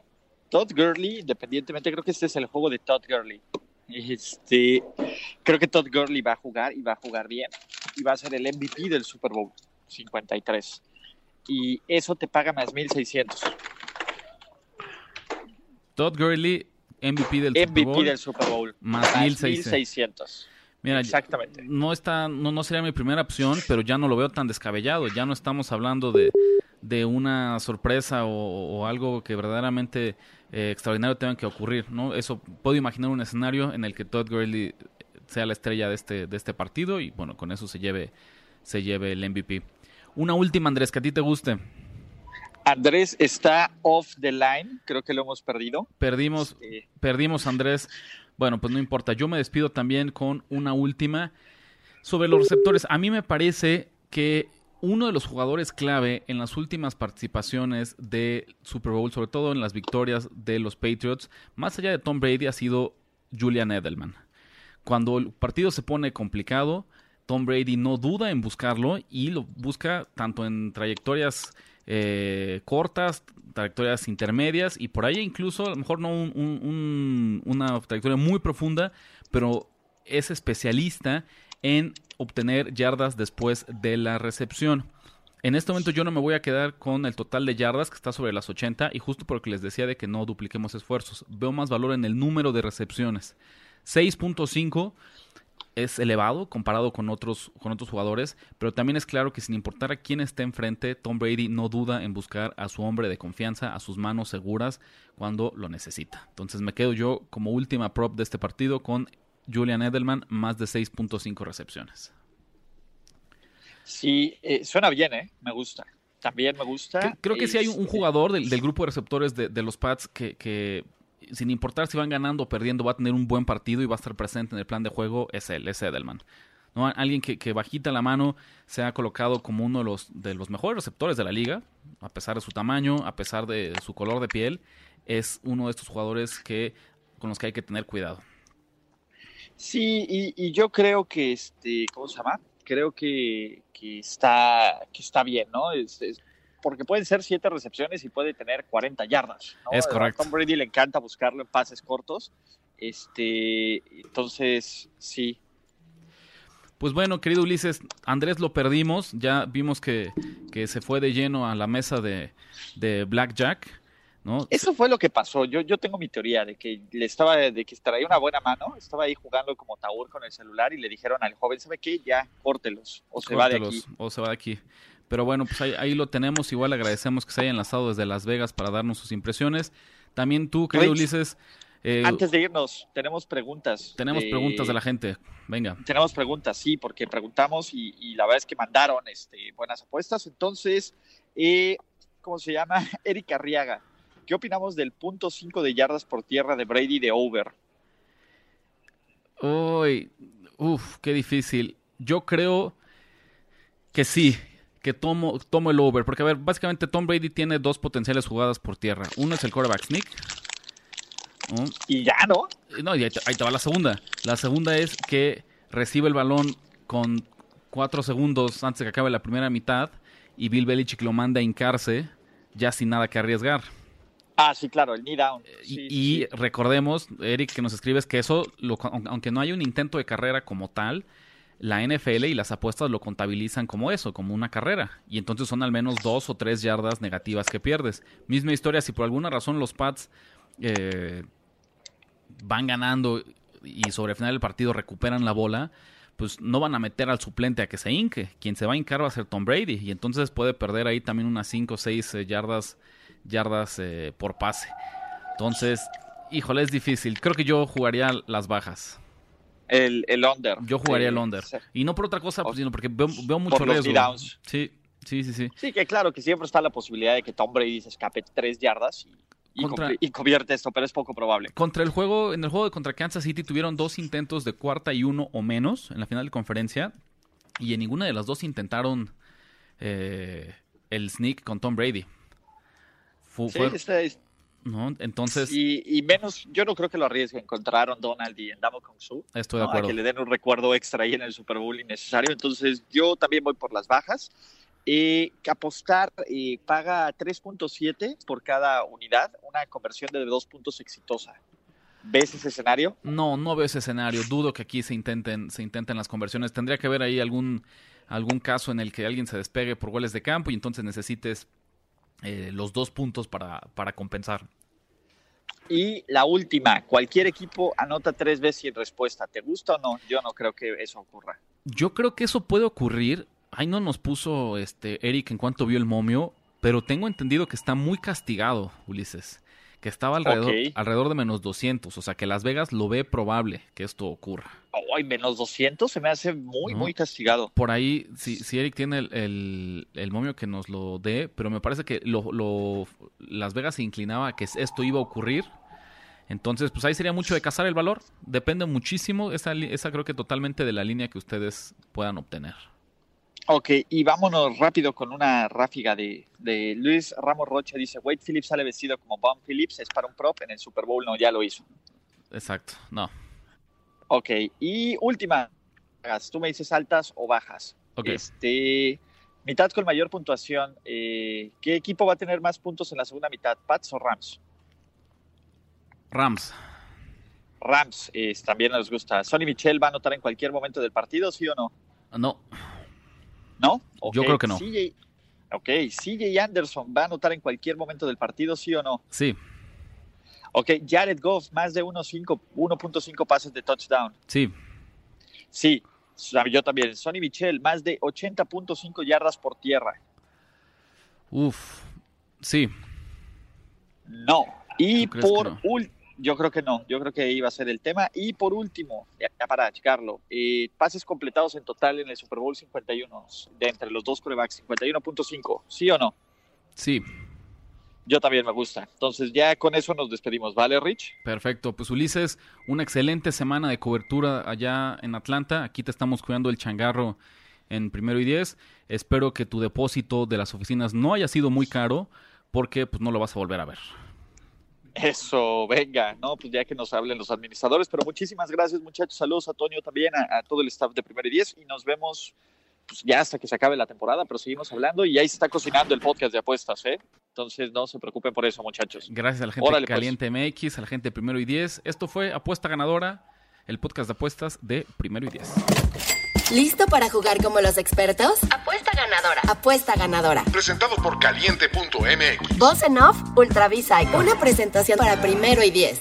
Todd Gurley, independientemente, creo que este es el juego de Todd Gurley. Este, creo que Todd Gurley va a jugar y va a jugar bien y va a ser el MVP del Super Bowl 53. Y eso te paga más 1600. Todd Gurley, MVP del Super Bowl. del Super Bowl. Más, 1600. Mira, Exactamente. No, está, no, no sería mi primera opción, pero ya no lo veo tan descabellado. Ya no estamos hablando de de una sorpresa o, algo que verdaderamente eh, extraordinario tenga que ocurrir, ¿no? Eso puedo imaginar un escenario en el que Todd Gurley sea la estrella de este de este partido y bueno, con eso se lleve se lleve el MVP. Una última, Andrés, que a ti te guste. Andrés está off the line, creo que lo hemos perdido. Perdimos, este, perdimos Andrés. Bueno, pues no importa. Yo me despido también con una última sobre los receptores. A mí me parece que uno de los jugadores clave en las últimas participaciones de Super Bowl, sobre todo en las victorias de los Patriots, más allá de Tom Brady, ha sido Julian Edelman. Cuando el partido se pone complicado, Tom Brady no duda en buscarlo y lo busca tanto en trayectorias eh, cortas, trayectorias intermedias y por ahí incluso a lo mejor no una trayectoria muy profunda, pero es especialista en obtener yardas después de la recepción. En este momento yo no me voy a quedar con el total de yardas que está sobre las 80 y justo porque les decía de que no dupliquemos esfuerzos. Veo más valor en el número de recepciones. 6.5 es elevado comparado con otros, con otros jugadores, pero también es claro que sin importar a quién esté enfrente, Tom Brady no duda en buscar a su hombre de confianza, a sus manos seguras cuando lo necesita. Entonces me quedo yo como última prop de este partido con Julian Edelman, más de 6.5 recepciones. Sí, eh, suena bien, ¿eh? Me gusta. También me gusta. Creo que si hay un jugador del, grupo de receptores de, los Pats que, sin importar si van ganando o perdiendo, va a tener un buen partido y va a estar presente en el plan de juego, es él, es Edelman. ¿no? Alguien que, que, bajita la mano se ha colocado como uno de los, de los mejores receptores de la liga, a pesar de su tamaño, a pesar de su color de piel, es uno de estos jugadores que, con los que hay que tener cuidado. Sí, y, yo creo que, este, ¿cómo se llama? Creo que, está, que está bien, ¿no? Es, porque pueden ser siete recepciones y puede tener 40 yardas. Es correcto. A Tom Brady le encanta buscarlo en pases cortos. Este, entonces, sí. Pues bueno, querido Ulises, Andrés lo perdimos. Ya vimos que, que se fue de lleno a la mesa de, de Blackjack. Eso fue lo que pasó. Yo, yo tengo mi teoría de que le estaba, de que traía una buena mano, estaba ahí jugando como taur con el celular y le dijeron al joven, ¿sabe qué? Ya, córtelos, o se va de aquí. O se va de aquí. Pero bueno, pues ahí, lo tenemos. Igual agradecemos que se haya enlazado desde Las Vegas para darnos sus impresiones. También tú, querido Ulises. Eh, antes de irnos, tenemos preguntas. Tenemos preguntas de la gente. Venga. Tenemos preguntas, sí, porque preguntamos y, la verdad es que mandaron este, buenas apuestas. Entonces, eh, ¿cómo se llama? Erika Arriaga ¿Qué opinamos del punto 5 de yardas por tierra de Brady de over? Uy, uf, qué difícil. Yo creo que sí, que tomo, tomo el over. Porque, a ver, básicamente Tom Brady tiene dos potenciales jugadas por tierra. Uno es el quarterback sneak. Y ya, ¿no? No, y ahí te, ahí te va la segunda. La segunda es que recibe el balón con cuatro segundos antes de que acabe la primera mitad y Bill Belichick lo manda a hincarse ya sin nada que arriesgar. Ah, sí, claro, el knee down. y, recordemos, Eric, que nos escribes que eso, aunque no hay un intento de carrera como tal, la NFL y las apuestas lo contabilizan como eso, como una carrera. Y entonces son al menos dos o tres yardas negativas que pierdes. Misma historia, si por alguna razón los Pats eh, van ganando y sobre el final del partido recuperan la bola, pues no van a meter al suplente a que se hinque. Quien se va a hincar va a ser Tom Brady. Y entonces puede perder ahí también unas cinco o seis eh, yardas yardas eh, por pase. Entonces, híjole, es difícil. Creo que yo jugaría las bajas. El, el under. Yo jugaría el under. Y no por otra cosa, pues, sino porque veo, mucho riesgo. Sí, sí, sí, sí. Sí, que claro, que siempre está la posibilidad de que Tom Brady se escape tres yardas y, y, convierte esto, pero es poco probable. Contra el juego, en el juego de contra Kansas City tuvieron dos intentos de cuarta y uno o menos en la final de conferencia. Y en ninguna de las dos intentaron eh, el sneak con Tom Brady sí, ¿no? Entonces. Y, menos, yo no creo que lo arriesguen contra Aaron Donald y en Damo Kong Su. Estoy de acuerdo. que le den un recuerdo extra ahí en el Super Bowl innecesario. Entonces, yo también voy por las bajas. Eh, apostar eh, paga 3.7 por cada unidad, una conversión de dos puntos exitosa. ¿Ves ese escenario? No, no veo ese escenario. Dudo que aquí se intenten, se intenten las conversiones. Tendría que haber ahí algún, algún caso en el que alguien se despegue por goles de campo y entonces necesites eh, los dos puntos para, para compensar. Y la última, cualquier equipo anota tres veces sin respuesta. ¿Te gusta o no? Yo no creo que eso ocurra. Yo creo que eso puede ocurrir. Ahí no nos puso este Eric en cuanto vio el momio, pero tengo entendido que está muy castigado, Ulises que estaba alrededor, alrededor de menos 200. O sea, que Las Vegas lo ve probable que esto ocurra. Ay, menos 200 se me hace muy, muy castigado. Por ahí, si, si Eric tiene el, el, momio que nos lo dé, pero me parece que lo, lo, Las Vegas se inclinaba a que esto iba a ocurrir. Entonces, pues ahí sería mucho de cazar el valor. Depende muchísimo, esa, esa creo que totalmente de la línea que ustedes puedan obtener. Ok, y vámonos rápido con una ráfiga de, Luis Ramos Rocha. Dice, Wade Phillips sale vestido como Bob Phillips, es para un prop en el Super Bowl, no, ya lo hizo. Exacto, no. Ok, y última, tú me dices altas o bajas. Ok. Este, mitad con mayor puntuación, eh, ¿qué equipo va a tener más puntos en la segunda mitad, Pats o Rams? Rams. Rams eh, también nos gusta. ¿Sonny Michel va a anotar en cualquier momento del partido, sí o no? No. ¿No? Yo creo que no. CJ, ok, CJ Anderson va a anotar en cualquier momento del partido, sí o no? Sí. Ok, Jared Goff, más de 1.5 pases de touchdown. Sí. Sí, yo también. Sonny Michel, más de 80.5 yardas por tierra. Uf, sí. No. Y por último, yo creo que no, yo creo que iba a ser el tema. Y por último, ya, para checarlo, eh, pases completados en total en el Super Bowl 51, de entre los dos corebacks, 51.5, ¿sí o no? Sí. Yo también me gusta. Entonces ya con eso nos despedimos, ¿vale, Rich? Perfecto. Pues Ulises, una excelente semana de cobertura allá en Atlanta. Aquí te estamos cuidando el changarro en primero y diez. Espero que tu depósito de las oficinas no haya sido muy caro porque pues no lo vas a volver a ver. Eso, venga, ¿no? Pues ya que nos hablen los administradores, pero muchísimas gracias muchachos, saludos a Toño también, a, todo el staff de Primero y Diez y nos vemos pues, ya hasta que se acabe la temporada, pero seguimos hablando y ahí se está cocinando el podcast de apuestas, ¿eh? Entonces no se preocupen por eso muchachos. Gracias a la gente de pues. Caliente MX, a la gente de Primero y Diez. Esto fue Apuesta Ganadora, el podcast de apuestas de Primero y Diez. ¿Listo para jugar como los expertos? Apuesta ganadora. Apuesta ganadora. Presentado por caliente.mx. Voz en off, Ultra Una presentación para primero y diez.